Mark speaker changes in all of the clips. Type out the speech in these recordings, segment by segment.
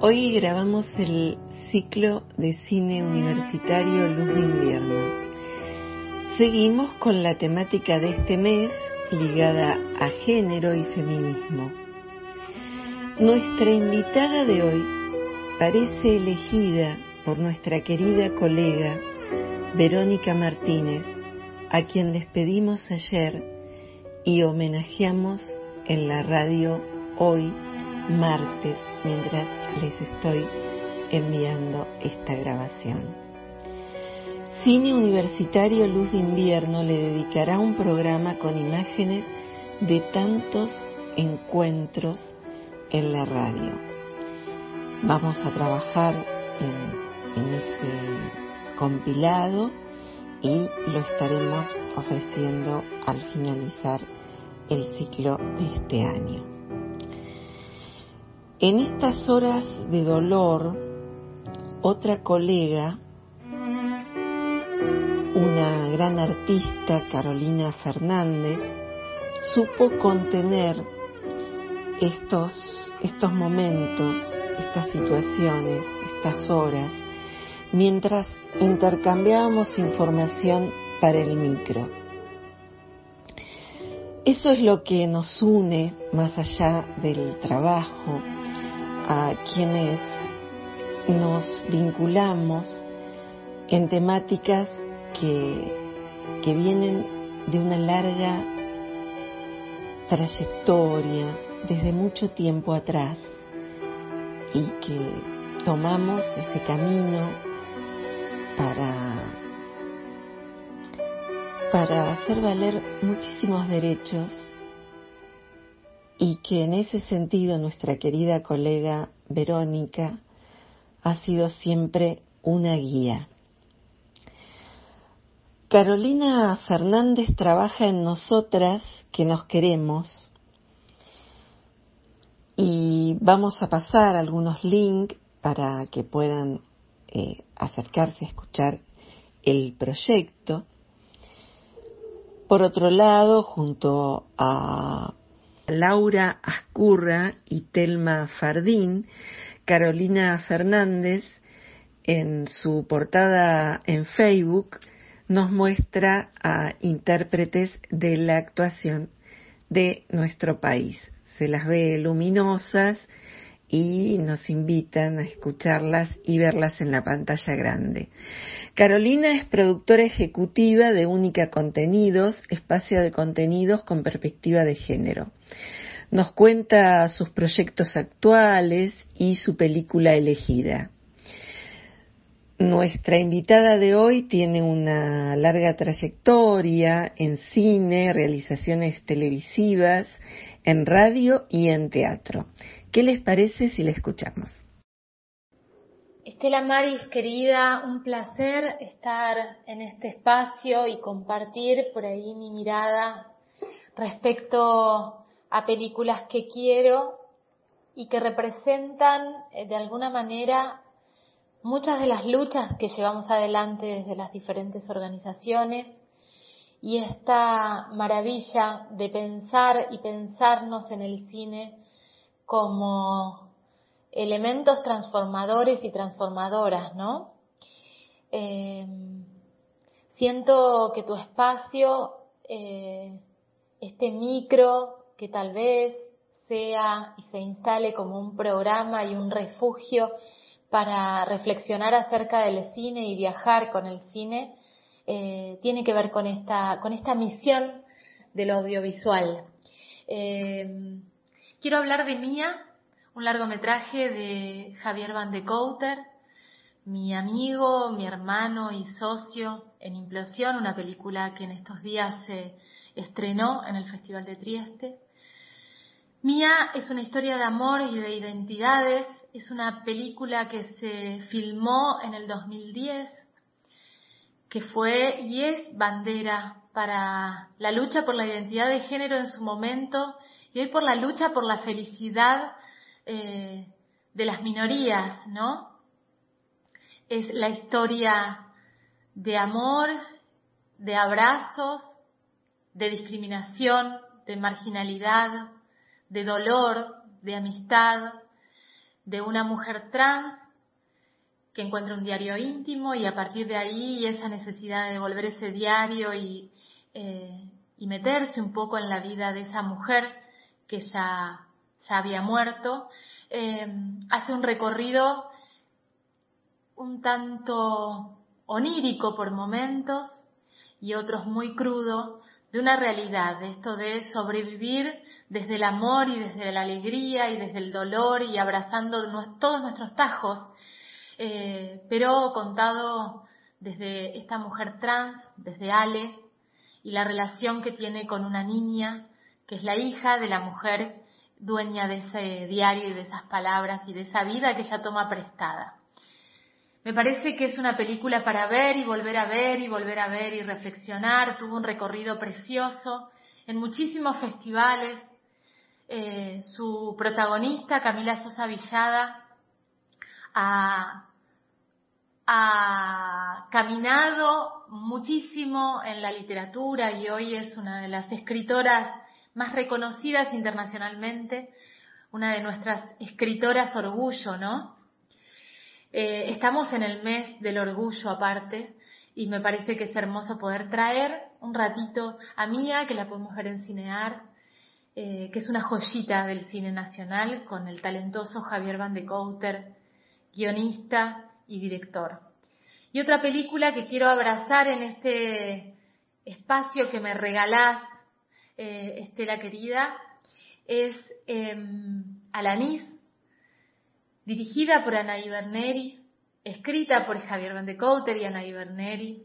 Speaker 1: hoy grabamos el ciclo de cine universitario Luz de Invierno. Seguimos con la temática de este mes ligada a género y feminismo. Nuestra invitada de hoy parece elegida por nuestra querida colega Verónica Martínez, a quien despedimos ayer y homenajeamos en la radio hoy martes mientras les estoy enviando esta grabación. Cine Universitario Luz de Invierno le dedicará un programa con imágenes de tantos encuentros en la radio. Vamos a trabajar en, ese compilado y lo estaremos ofreciendo al finalizar el ciclo de este año. En estas horas de dolor, otra colega, una gran artista, Carolina Fernández, supo contener estos, estos momentos, estas situaciones, estas horas, mientras intercambiábamos información para el micro. Eso es lo que nos une más allá del trabajo, a quienes nos vinculamos en temáticas que, que vienen de una larga trayectoria desde mucho tiempo atrás y que tomamos ese camino para, para hacer valer muchísimos derechos y que en ese sentido nuestra querida colega Verónica ha sido siempre una guía. Carolina Fernández trabaja en nosotras que nos queremos y vamos a pasar algunos links para que puedan eh, acercarse a escuchar el proyecto. Por otro lado, junto a Laura Ascurra y Telma Fardín, Carolina Fernández, en su portada en Facebook, nos muestra a intérpretes de la actuación de nuestro país. Se las ve luminosas y nos invitan a escucharlas y verlas en la pantalla grande. Carolina es productora ejecutiva de Única Contenidos, espacio de contenidos con perspectiva de género. Nos cuenta sus proyectos actuales y su película elegida. Nuestra invitada de hoy tiene una larga trayectoria en cine, realizaciones televisivas, en radio y en teatro. ¿Qué les parece si la escuchamos?
Speaker 2: Estela Maris, querida, un placer estar en este espacio y compartir por ahí mi mirada respecto a películas que quiero y que representan eh, de alguna manera muchas de las luchas que llevamos adelante desde las diferentes organizaciones. Y esta maravilla de pensar y pensarnos en el cine como elementos transformadores y transformadoras, ¿no? Eh, siento que tu espacio, eh, este micro, que tal vez sea y se instale como un programa y un refugio para reflexionar acerca del cine y viajar con el cine eh, tiene que ver con esta, con esta misión del audiovisual. Quiero hablar de Mía, un largometraje de Javier Van de Couter, mi amigo, mi hermano y socio en Implosión, una película que en estos días se estrenó en el Festival de Trieste. Mía es una historia de amor y de identidades, es una película que se filmó en el 2010, que fue y es bandera para la lucha por la identidad de género en su momento y hoy por la lucha por la felicidad eh, de las minorías, ¿no? Es la historia de amor, de abrazos, de discriminación, de marginalidad, de dolor, de amistad, de una mujer trans que encuentra un diario íntimo y a partir de ahí esa necesidad de volver ese diario eh, y meterse un poco en la vida de esa mujer que ya, ya había muerto, eh, hace un recorrido un tanto onírico por momentos y otros muy crudo de una realidad, de esto de sobrevivir desde el amor y desde la alegría y desde el dolor y abrazando todos nuestros tajos, eh, pero contado desde esta mujer trans, desde Ale, y la relación que tiene con una niña, que es la hija de la mujer dueña de ese diario y de esas palabras y de esa vida que ella toma prestada. Me parece que es una película para ver y volver a ver y volver a ver y reflexionar. Tuvo un recorrido precioso en muchísimos festivales. Eh, su protagonista, Camila Sosa Villada, ha, ha caminado muchísimo en la literatura y hoy es una de las escritoras más reconocidas internacionalmente, una de nuestras escritoras orgullo, ¿no? Eh, estamos en el mes del orgullo aparte y me parece que es hermoso poder traer un ratito a Mía, que la podemos ver en Cinear, eh, que es una joyita del cine nacional, con el talentoso Javier Van de Couter, guionista y director. Y otra película que quiero abrazar en este espacio que me regalás, eh, Estela querida, es eh, dirigida por Ana Iberneri, escrita por Javier Van de Couter y Ana Iberneri,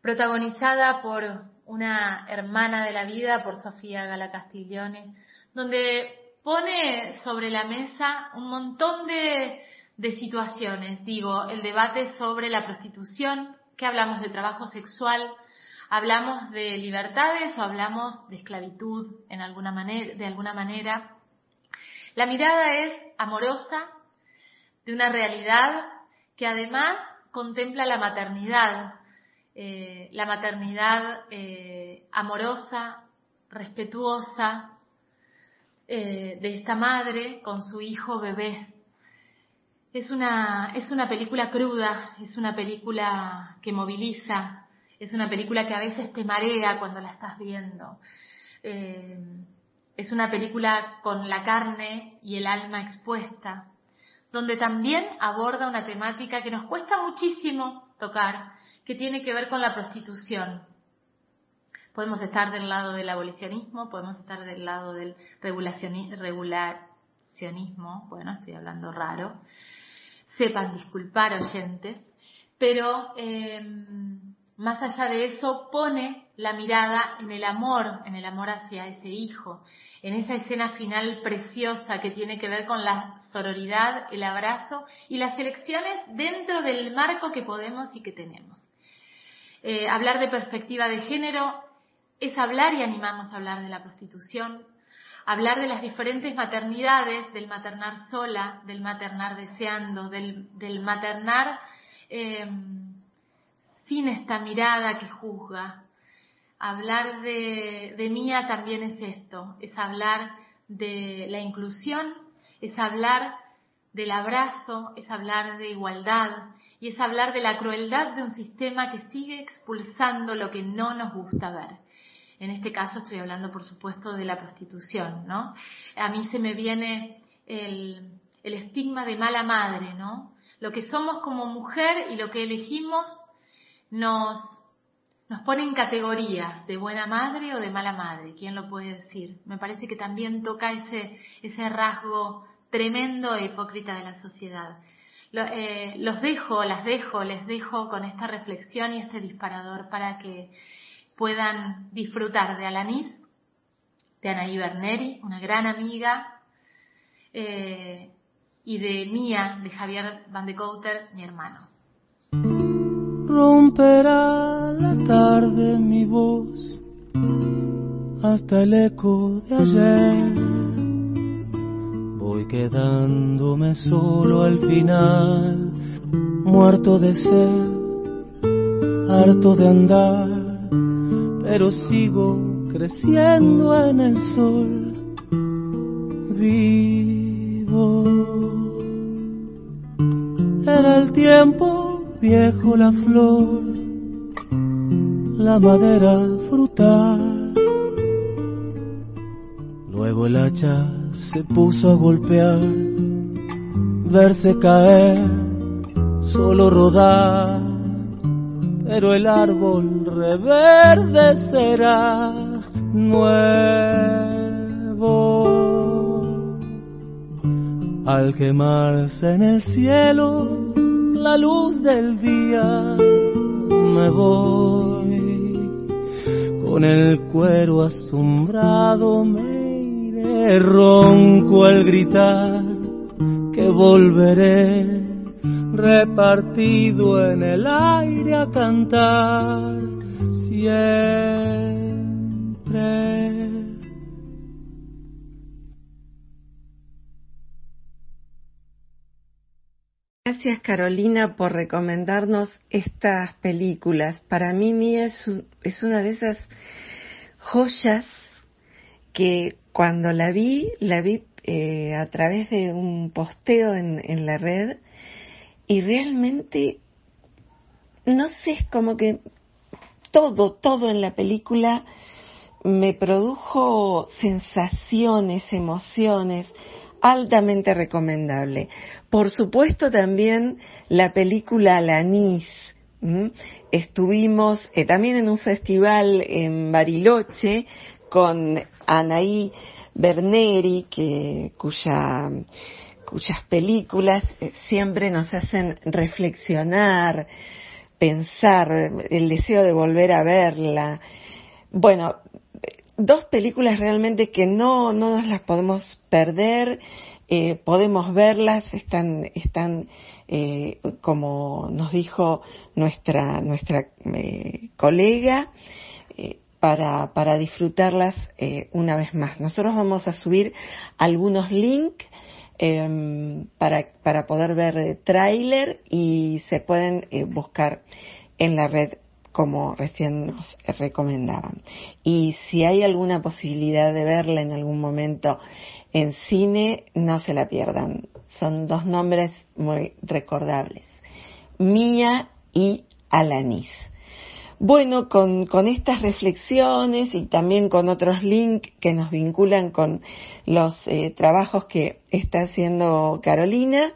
Speaker 2: protagonizada por una hermana de la vida, por Sofía Gala Castiglione, donde pone sobre la mesa un montón de, de situaciones. Digo, el debate sobre la prostitución, que hablamos de trabajo sexual, hablamos de libertades o hablamos de esclavitud en alguna de alguna manera. La mirada es amorosa, de una realidad que además contempla la maternidad, eh, la maternidad eh, amorosa, respetuosa eh, de esta madre con su hijo bebé. Es una, es una película cruda, es una película que moviliza, es una película que a veces te marea cuando la estás viendo. es una película con la carne y el alma expuesta donde también aborda una temática que nos cuesta muchísimo tocar, que tiene que ver con la prostitución. Podemos estar del lado del abolicionismo, podemos estar del lado del regulacionismo, bueno, estoy hablando raro, sepan disculpar oyentes, pero eh, más allá de eso pone la mirada en el amor, en el amor hacia ese hijo, en esa escena final preciosa que tiene que ver con la sororidad, el abrazo y las elecciones dentro del marco que podemos y que tenemos. Eh, hablar de perspectiva de género es hablar y animamos a hablar de la prostitución, hablar de las diferentes maternidades, del maternar sola, del maternar deseando, del, maternar eh, sin esta mirada que juzga, Hablar de, de Mía también es esto, es hablar de la inclusión, es hablar del abrazo, es hablar de igualdad y es hablar de la crueldad de un sistema que sigue expulsando lo que no nos gusta ver. En este caso estoy hablando, por supuesto, de la prostitución, ¿no? A mí se me viene el, el estigma de mala madre, ¿no? lo que somos como mujer y lo que elegimos nos, nos pone en categorías de buena madre o de mala madre. ¿Quién lo puede decir? Me parece que también toca ese, ese rasgo tremendo e hipócrita de la sociedad. Eh, los dejo, las dejo, les dejo con esta reflexión y este disparador para que puedan disfrutar de Alanis, de Anaí Berneri, una gran amiga, eh, y de Mía, de Javier Van de Couter, mi hermano.
Speaker 3: Romperá la tarde mi voz hasta el eco de ayer quedándome solo al final, muerto de sed, harto de andar, pero sigo creciendo en el sol, vivo. Era el tiempo viejo la flor, la madera frutal, luego el hacha se puso a golpear, verse caer, solo rodar, pero el árbol reverdecerá nuevo. Al quemarse en el cielo la luz del día, me voy con el cuero asombrado me ronco al gritar que volveré repartido en el aire a cantar.
Speaker 1: Gracias Carolina por recomendarnos estas películas. Para mí Mía es, es una de esas joyas que cuando la vi, la vi eh, a través de un posteo en, en la red y realmente, no sé, es como que todo, todo en la película me produjo sensaciones, emociones, altamente recomendable. Por supuesto también la película Alanis. Estuvimos eh, también en un festival en Bariloche con Anaí Berneri, que, cuya, cuyas películas eh, siempre nos hacen reflexionar, pensar, el deseo de volver a verla. Bueno, dos películas realmente que no, no nos las podemos perder, eh, podemos verlas, están, están eh, como nos dijo nuestra, nuestra colega, para, para disfrutarlas eh, una vez más. Nosotros vamos a subir algunos links em, para, para poder ver tráiler y se pueden eh, buscar en la red como recién nos recomendaban. Y si hay alguna posibilidad de verla en algún momento en cine, no se la pierdan. Son dos nombres muy recordables. Mía y Alanis. Bueno, con, con, estas reflexiones y también con otros links que nos vinculan con los eh, trabajos que está haciendo Carolina,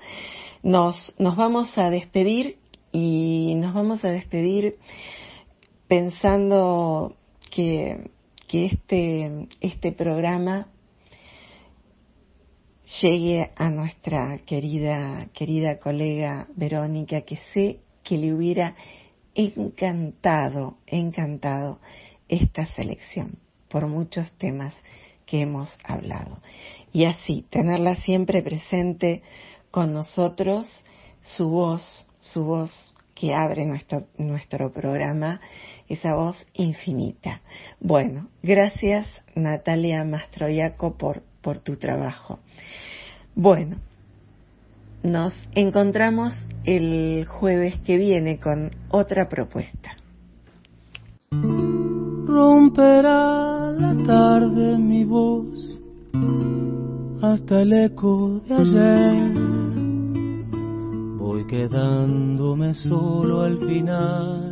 Speaker 1: nos, nos vamos a despedir y nos vamos a despedir pensando que, que este, este programa llegue a nuestra querida, querida colega Verónica, que sé que le hubiera encantado, encantado esta selección por muchos temas que hemos hablado. Y así, tenerla siempre presente con nosotros, su voz, su voz que abre nuestro, nuestro programa, esa voz infinita. Bueno, gracias Natalia Mastroiaco por, por tu trabajo. Bueno, nos encontramos el jueves que viene con otra propuesta.
Speaker 3: Romperá la tarde mi voz hasta el eco de ayer. Voy quedándome solo al final,